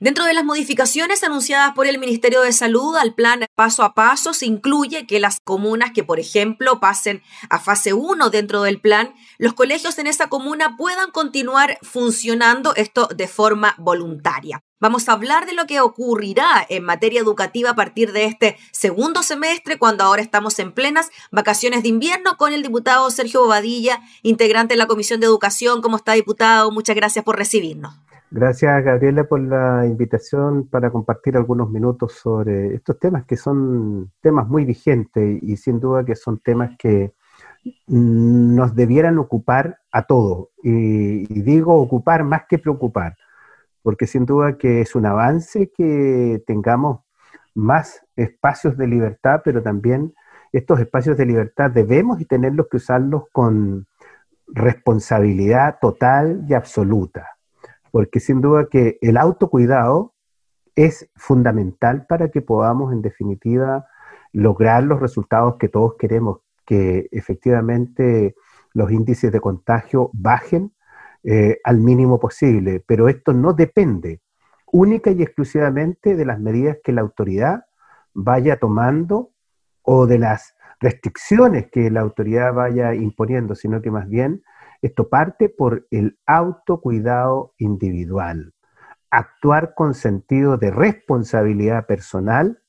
Dentro de las modificaciones anunciadas por el Ministerio de Salud al plan paso a paso se incluye que las comunas que, por ejemplo, pasen a fase 1 dentro del plan, los colegios en esa comuna puedan continuar funcionando esto de forma voluntaria. Vamos a hablar de lo que ocurrirá en materia educativa a partir de este segundo semestre, cuando ahora estamos en plenas vacaciones de invierno, con el diputado Sergio Bobadilla, integrante de la Comisión de Educación. ¿Cómo está, diputado? Muchas gracias por recibirnos. Gracias, Gabriela, por la invitación para compartir algunos minutos sobre estos temas que son temas muy vigentes y sin duda que son temas que nos debieran ocupar a todos. Y, digo ocupar más que preocupar, porque sin duda que es un avance que tengamos más espacios de libertad, pero también estos espacios de libertad debemos y tenerlos que usarlos con responsabilidad total y absoluta porque sin duda que el autocuidado es fundamental para que podamos, en definitiva, lograr los resultados que todos queremos, que efectivamente los índices de contagio bajen eh, al mínimo posible, pero esto no depende única y exclusivamente de las medidas que la autoridad vaya tomando o de las restricciones que la autoridad vaya imponiendo, sino que más bien esto parte por el autocuidado individual, actuar con sentido de responsabilidad personal,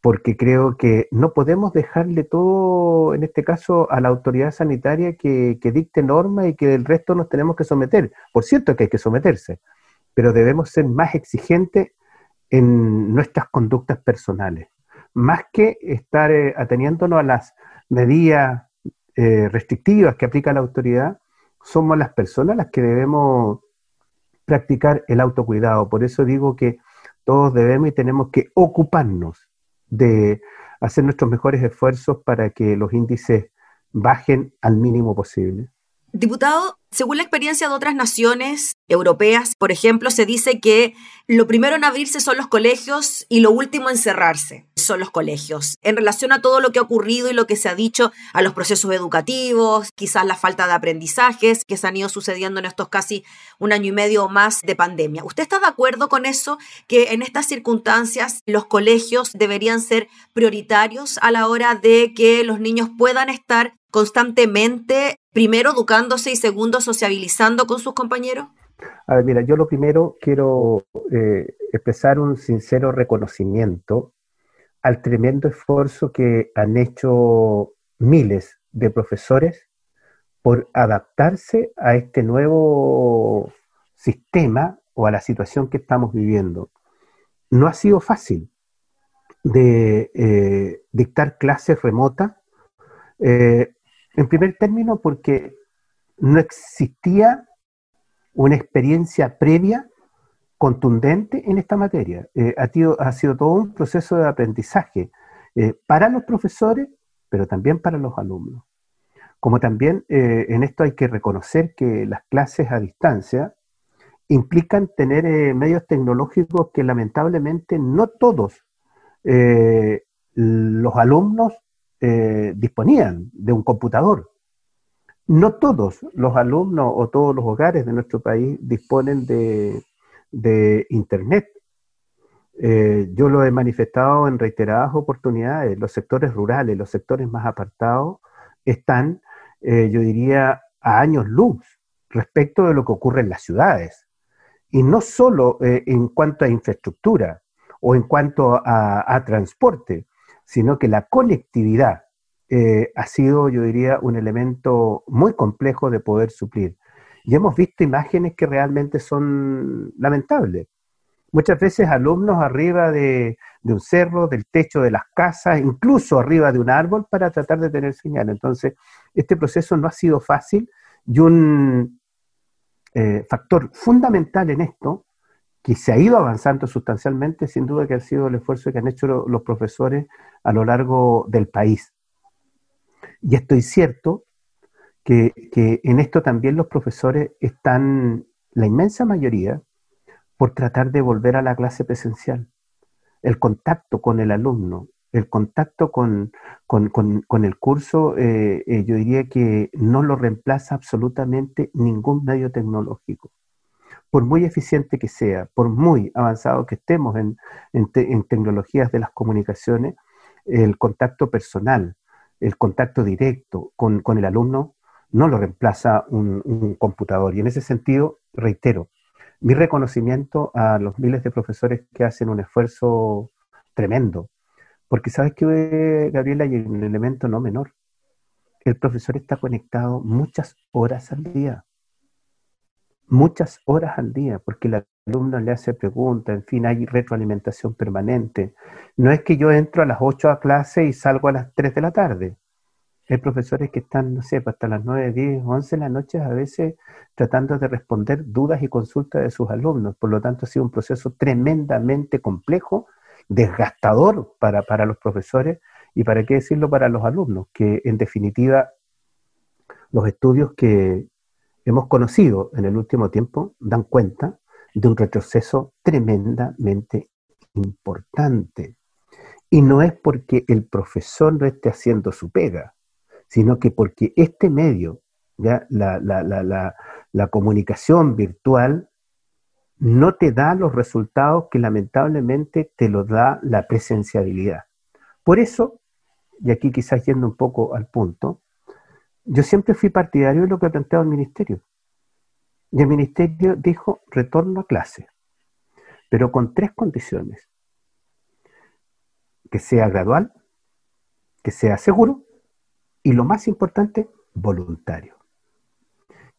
porque creo que no podemos dejarle todo, en este caso, a la autoridad sanitaria que, dicte normas y que el resto nos tenemos que someter. Por cierto que hay que someterse, pero debemos ser más exigentes en nuestras conductas personales, más que estar eh, ateniéndonos a las medidas eh, restrictivas que aplica la autoridad, somos las personas las que debemos practicar el autocuidado. Por eso digo que todos debemos y tenemos que ocuparnos de hacer nuestros mejores esfuerzos para que los índices bajen al mínimo posible. Diputado, según la experiencia de otras naciones europeas, por ejemplo, se dice que lo primero en abrirse son los colegios y lo último en cerrarse son los colegios. En relación a todo lo que ha ocurrido y lo que se ha dicho a los procesos educativos, quizás la falta de aprendizajes que se han ido sucediendo en estos casi un año y medio o más de pandemia. ¿Usted está de acuerdo con eso? Que en estas circunstancias los colegios deberían ser prioritarios a la hora de que los niños puedan estar constantemente, primero educándose y segundo sociabilizando con sus compañeros? A ver, mira, yo lo primero quiero eh, expresar un sincero reconocimiento al tremendo esfuerzo que han hecho miles de profesores por adaptarse a este nuevo sistema o a la situación que estamos viviendo. No ha sido fácil de eh, dictar clases remotas, eh, en primer término porque no existía una experiencia previa contundente en esta materia. Eh, ha, sido, ha, sido, todo un proceso de aprendizaje eh, para los profesores, pero también para los alumnos. Como también eh, en esto hay que reconocer que las clases a distancia implican tener medios tecnológicos que lamentablemente no todos los alumnos disponían de un computador. No todos los alumnos o todos los hogares de nuestro país disponen de, Internet. Eh, yo lo he manifestado en reiteradas oportunidades. Los sectores rurales, los sectores más apartados, están, eh, yo diría, a años luz respecto de lo que ocurre en las ciudades. Y no solo eh, en cuanto a infraestructura o en cuanto a, transporte, sino que la conectividad ha sido, yo diría, un elemento muy complejo de poder suplir. Y hemos visto imágenes que realmente son lamentables. Muchas veces alumnos arriba de, un cerro, del techo de las casas, incluso arriba de un árbol para tratar de tener señal. Entonces, este proceso no ha sido fácil y un eh, factor fundamental en esto, que se ha ido avanzando sustancialmente, sin duda que ha sido el esfuerzo que han hecho los profesores a lo largo del país. Y estoy cierto que, en esto también los profesores están, la inmensa mayoría, por tratar de volver a la clase presencial. El contacto con el alumno, el contacto con, el curso, eh, eh, yo diría que no lo reemplaza absolutamente ningún medio tecnológico. por muy eficiente que sea, por muy avanzado que estemos en, tecnologías de las comunicaciones, el contacto personal, el contacto directo con, el alumno no lo reemplaza un, computador. Y en ese sentido, reitero, mi reconocimiento a los miles de profesores que hacen un esfuerzo tremendo. Porque sabes que, Gabriela, hay un elemento no menor. El profesor está conectado muchas horas al día muchas horas al día, porque el alumno le hace preguntas, en fin, hay retroalimentación permanente. No es que yo entro a las 8 a clase y salgo a las 3 de la tarde. Hay profesores que están, no sé, pues, hasta las 9, 10, 11 de la noche a veces tratando de responder dudas y consultas de sus alumnos. Por lo tanto, ha sido un proceso tremendamente complejo, desgastador para, para los profesores y, para qué decirlo, para los alumnos, que en definitiva los estudios que, hemos conocido en el último tiempo dan cuenta de un retroceso tremendamente importante. Y no es porque el profesor no esté haciendo su pega, sino que porque este medio, ya la, la comunicación virtual, no te da los resultados que lamentablemente te lo da la presenciabilidad. Por eso, y aquí quizás yendo un poco al punto, yo siempre fui partidario de lo que ha planteado el ministerio. Y el ministerio dijo retorno a clase, pero con tres condiciones. Que sea gradual, que sea seguro y lo más importante, voluntario.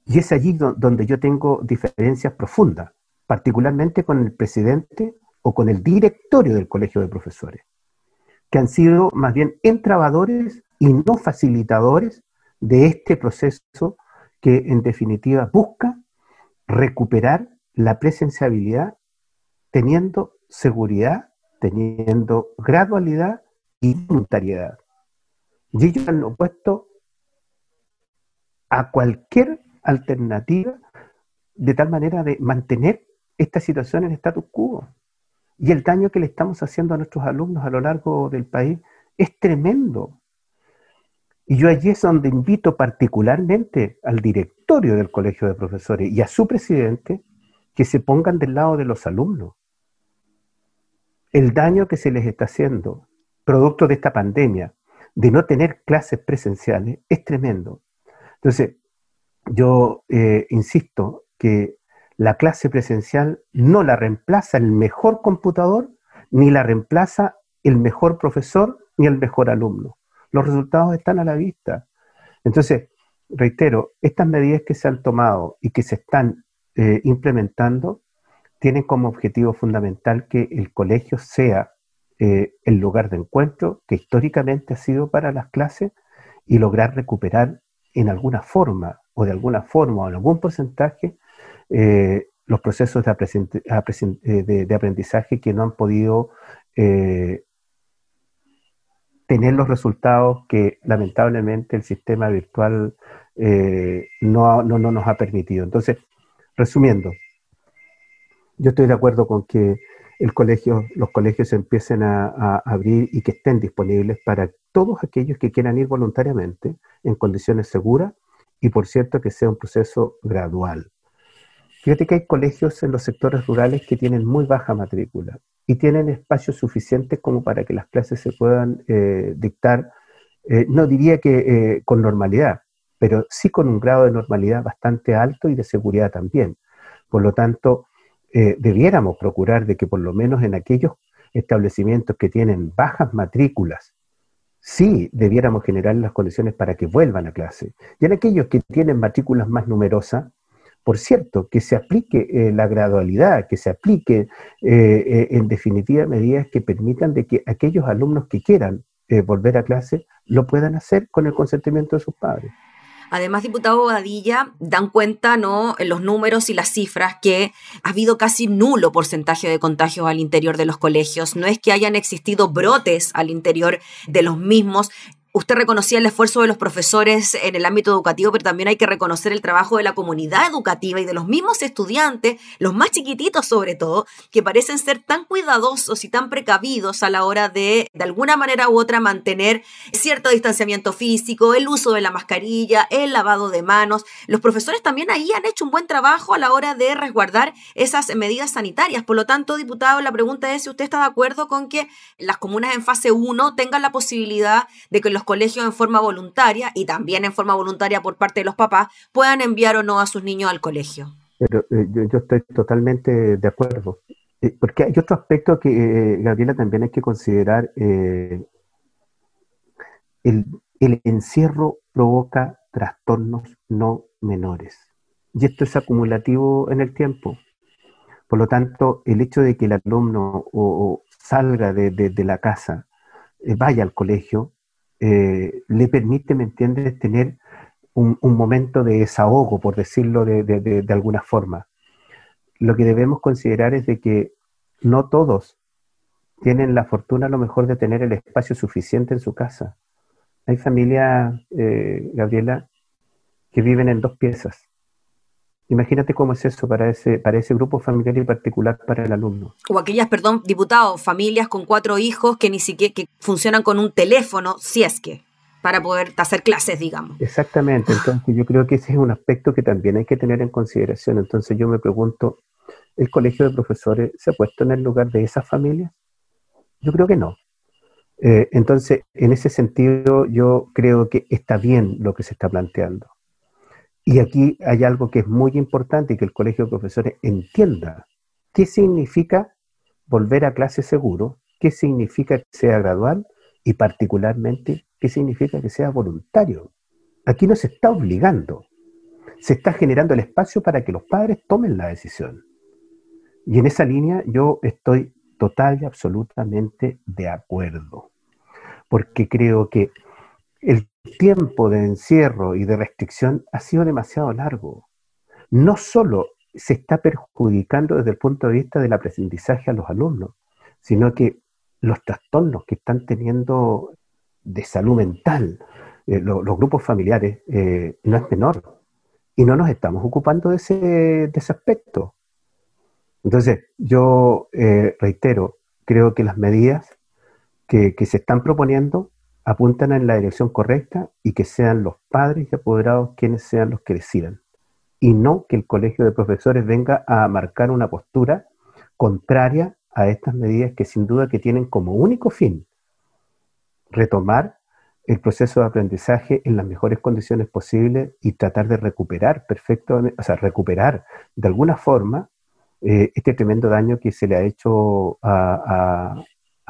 Y es allí donde yo tengo diferencias profundas, particularmente con el presidente o con el directorio del colegio de profesores, que han sido más bien entrabadores y no facilitadores de este proceso que en definitiva busca recuperar la presenciabilidad teniendo seguridad, teniendo gradualidad y voluntariedad. Y ellos han opuesto a cualquier alternativa de tal manera de mantener esta situación en status quo. Y el daño que le estamos haciendo a nuestros alumnos a lo largo del país es tremendo. Y yo allí es donde invito particularmente al directorio del Colegio de Profesores y a su presidente que se pongan del lado de los alumnos. El daño que se les está haciendo, producto de esta pandemia, de no tener clases presenciales, es tremendo. Entonces, yo eh, insisto que la clase presencial no la reemplaza el mejor computador, ni la reemplaza el mejor profesor, ni el mejor alumno los resultados están a la vista. Entonces, reitero, estas medidas que se han tomado y que se están eh, implementando tienen como objetivo fundamental que el colegio sea eh, el lugar de encuentro que históricamente ha sido para las clases y lograr recuperar en alguna forma o de alguna forma o en algún porcentaje eh, los procesos de, aprendizaje que no han podido tener los resultados que lamentablemente el sistema virtual eh, no, no, nos ha permitido. Entonces, resumiendo, yo estoy de acuerdo con que el colegio, los colegios empiecen a, a, abrir y que estén disponibles para todos aquellos que quieran ir voluntariamente en condiciones seguras y por cierto que sea un proceso gradual. Fíjate que hay colegios en los sectores rurales que tienen muy baja matrícula y tienen espacios suficientes como para que las clases se puedan eh, dictar, eh, no diría que eh, con normalidad, pero sí con un grado de normalidad bastante alto y de seguridad también. Por lo tanto, debiéramos procurar de que por lo menos en aquellos establecimientos que tienen bajas matrículas, sí debiéramos generar las condiciones para que vuelvan a clase. Y en aquellos que tienen matrículas más numerosas, por cierto, que se aplique eh, la gradualidad, que se aplique eh, eh, en definitiva medidas que permitan de que aquellos alumnos que quieran volver a clase lo puedan hacer con el consentimiento de sus padres. Además, diputado Badilla, dan cuenta, ¿no?, en los números y las cifras que ha habido casi nulo porcentaje de contagios al interior de los colegios. No es que hayan existido brotes al interior de los mismos Usted reconocía el esfuerzo de los profesores en el ámbito educativo, pero también hay que reconocer el trabajo de la comunidad educativa y de los mismos estudiantes, los más chiquititos sobre todo, que parecen ser tan cuidadosos y tan precavidos a la hora de, de alguna manera u otra, mantener cierto distanciamiento físico, el uso de la mascarilla, el lavado de manos. Los profesores también ahí han hecho un buen trabajo a la hora de resguardar esas medidas sanitarias. Por lo tanto, diputado, la pregunta es si usted está de acuerdo con que las comunas en fase 1 tengan la posibilidad de que los colegios en forma voluntaria y también en forma voluntaria por parte de los papás puedan enviar o no a sus niños al colegio. Pero eh, yo, estoy totalmente de acuerdo. Eh, porque hay otro aspecto que, eh, Gabriela, también hay que considerar. el, encierro provoca trastornos no menores. Y esto es acumulativo en el tiempo. Por lo tanto, el hecho de que el alumno o, salga de, de, la casa, vaya al colegio, eh, le permite, ¿me entiendes?, tener un, momento de desahogo, por decirlo de, alguna forma. Lo que debemos considerar es de que no todos tienen la fortuna a lo mejor de tener el espacio suficiente en su casa. Hay familias, eh, Gabriela, que viven en dos piezas Imagínate cómo es eso para ese, para ese grupo familiar y particular para el alumno. O aquellas, perdón, diputados, familias con cuatro hijos que ni siquiera que funcionan con un teléfono, si es que, para poder hacer clases, digamos. Exactamente, entonces yo creo que ese es un aspecto que también hay que tener en consideración. Entonces yo me pregunto, ¿el colegio de profesores se ha puesto en el lugar de esas familias? Yo creo que no. Eh, entonces, en ese sentido, yo creo que está bien lo que se está planteando. Y aquí hay algo que es muy importante y que el Colegio de Profesores entienda. ¿Qué significa volver a clase seguro? ¿Qué significa que sea gradual? Y particularmente, ¿qué significa que sea voluntario? Aquí no se está obligando. Se está generando el espacio para que los padres tomen la decisión. Y en esa línea yo estoy total y absolutamente de acuerdo. Porque creo que el tiempo de encierro y de restricción ha sido demasiado largo. No solo se está perjudicando desde el punto de vista del aprendizaje a los alumnos, sino que los trastornos que están teniendo de salud mental, eh, los grupos familiares, eh, no es menor. Y no nos estamos ocupando de ese, aspecto. Entonces, yo eh, reitero, creo que las medidas que se están proponiendo apuntan en la dirección correcta y que sean los padres y apoderados quienes sean los que decidan. Y no que el colegio de profesores venga a marcar una postura contraria a estas medidas que sin duda que tienen como único fin retomar el proceso de aprendizaje en las mejores condiciones posibles y tratar de recuperar perfecto, o sea, recuperar de alguna forma eh, este tremendo daño que se le ha hecho a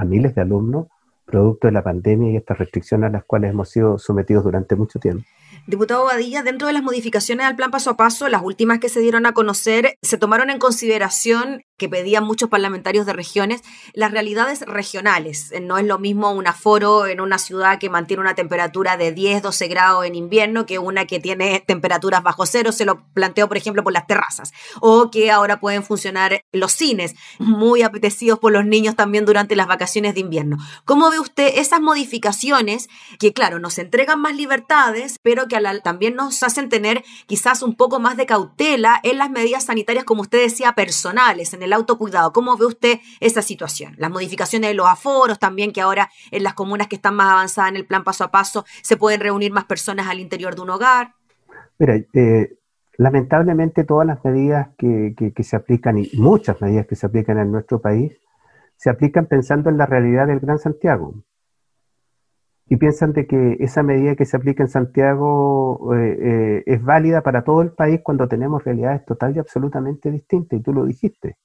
miles de alumnos producto de la pandemia y estas restricciones a las cuales hemos sido sometidos durante mucho tiempo. Diputado Badilla, dentro de las modificaciones al plan paso a paso, las últimas que se dieron a conocer, se tomaron en consideración que pedían muchos parlamentarios de regiones, las realidades regionales. No es lo mismo un aforo en una ciudad que mantiene una temperatura de 10, 12 grados en invierno que una que tiene temperaturas bajo cero, se lo planteo por ejemplo por las terrazas, o que ahora pueden funcionar los cines, muy apetecidos por los niños también durante las vacaciones de invierno. ¿Cómo ve usted esas modificaciones que, claro, nos entregan más libertades, pero que también nos hacen tener quizás un poco más de cautela en las medidas sanitarias, como usted decía, personales, en el autocuidado. ¿Cómo ve usted esa situación? Las modificaciones de los aforos también, que ahora en las comunas que están más avanzadas en el plan paso a paso se pueden reunir más personas al interior de un hogar. Mira, eh, lamentablemente todas las medidas que, que, se aplican y muchas medidas que se aplican en nuestro país se aplican pensando en la realidad del Gran Santiago y piensan de que esa medida que se aplica en Santiago eh, eh, es válida para todo el país cuando tenemos realidades total y absolutamente distintas, y tú lo dijiste.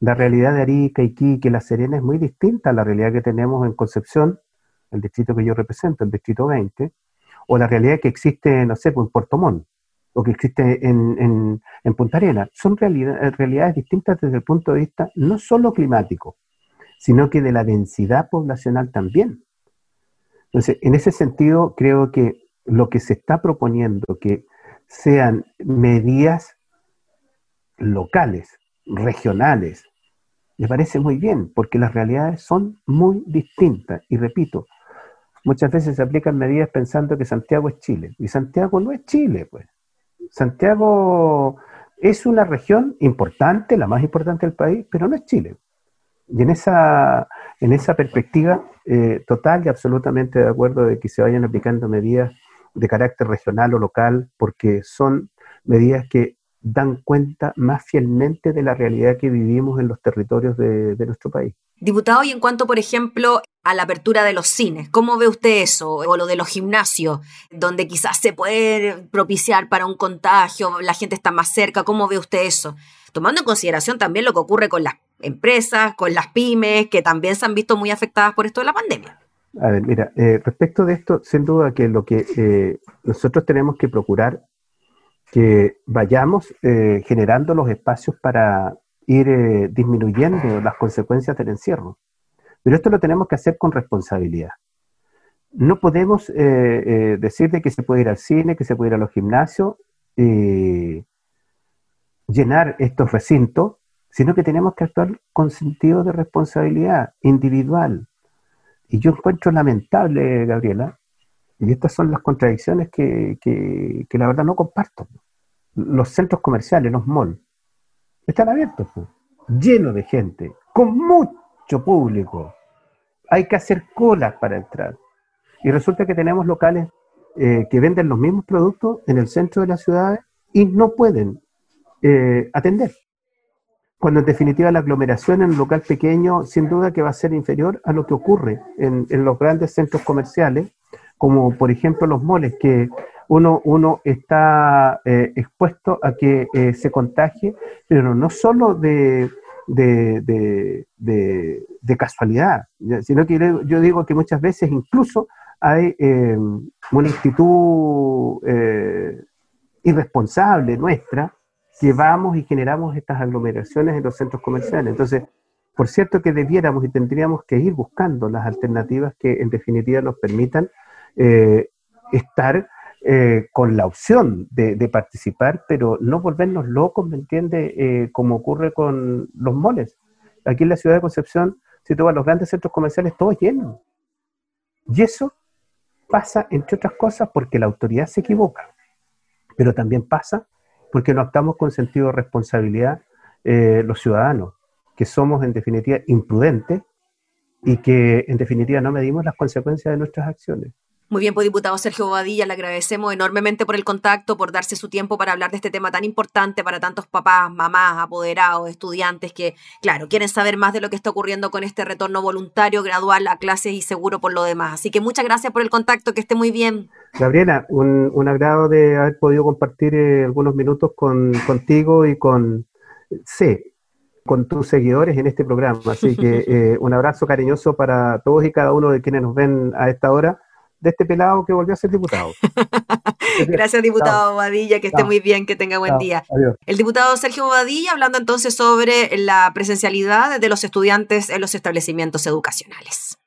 La realidad de Arica, Iquique, La Serena es muy distinta a la realidad que tenemos en Concepción, el distrito que yo represento, el distrito 20, o la realidad que existe, no sé, pues, en Puerto Montt, o que existe en, en, Punta Arena. Son realidades distintas desde el punto de vista no solo climático, sino que de la densidad poblacional también. Entonces, en ese sentido, creo que lo que se está proponiendo, que sean medidas locales, regionales, me parece muy bien, porque las realidades son muy distintas. Y repito, muchas veces se aplican medidas pensando que Santiago es Chile. Y Santiago no es Chile, pues. Santiago es una región importante, la más importante del país, pero no es Chile. Y en esa, en esa perspectiva, eh, total y absolutamente de acuerdo de que se vayan aplicando medidas de carácter regional o local, porque son medidas que dan cuenta más fielmente de la realidad que vivimos en los territorios de, nuestro país. Diputado, y en cuanto, por ejemplo, a la apertura de los cines, ¿cómo ve usted eso? O lo de los gimnasios, donde quizás se puede propiciar para un contagio, la gente está más cerca, ¿cómo ve usted eso? Tomando en consideración también lo que ocurre con las empresas, con las pymes, que también se han visto muy afectadas por esto de la pandemia. A ver, mira, eh, respecto de esto, sin duda que lo que eh, nosotros tenemos que procurar que vayamos eh, generando los espacios para ir eh, disminuyendo las consecuencias del encierro. Pero esto lo tenemos que hacer con responsabilidad. No podemos eh, decir de que se puede ir al cine, que se puede ir a los gimnasios, llenar estos recintos, sino que tenemos que actuar con sentido de responsabilidad individual. Y yo encuentro lamentable, Gabriela, y estas son las contradicciones que, la verdad no comparto. Los centros comerciales, los malls, están abiertos, llenos de gente, con mucho público. Hay que hacer colas para entrar. Y resulta que tenemos locales eh, que venden los mismos productos en el centro de las ciudades y no pueden eh, atender. Cuando en definitiva la aglomeración en un local pequeño sin duda que va a ser inferior a lo que ocurre en, en los grandes centros comerciales como por ejemplo los moles, que uno, uno está eh, expuesto a que eh, se contagie, pero no solo de, de, casualidad, sino que yo digo que muchas veces incluso hay eh, una actitud irresponsable nuestra que vamos y generamos estas aglomeraciones en los centros comerciales. Entonces, por cierto que debiéramos y tendríamos que ir buscando las alternativas que en definitiva nos permitan eh, estar eh, con la opción de, participar, pero no volvernos locos, ¿me entiende? Eh, como ocurre con los moles. Aquí en la ciudad de Concepción, si tú los grandes centros comerciales, todo lleno. Y eso pasa, entre otras cosas, porque la autoridad se equivoca, pero también pasa porque no actuamos con sentido de responsabilidad los ciudadanos, que somos en definitiva imprudentes y que en definitiva no medimos las consecuencias de nuestras acciones. Muy bien, pues diputado Sergio Bobadilla, le agradecemos enormemente por el contacto, por darse su tiempo para hablar de este tema tan importante para tantos papás, mamás, apoderados, estudiantes que, claro, quieren saber más de lo que está ocurriendo con este retorno voluntario, gradual a clases y seguro por lo demás. Así que muchas gracias por el contacto, que esté muy bien. Gabriela, un, agrado de haber podido compartir eh, algunos minutos con, contigo y con C, con tus seguidores en este programa. Así que eh, un abrazo cariñoso para todos y cada uno de quienes nos ven a esta hora de este pelado que volvió a ser diputado. Gracias, diputado Bobadilla, que esté muy bien, que tenga buen día. El diputado Sergio Bobadilla hablando entonces sobre la presencialidad de los estudiantes en los establecimientos educacionales.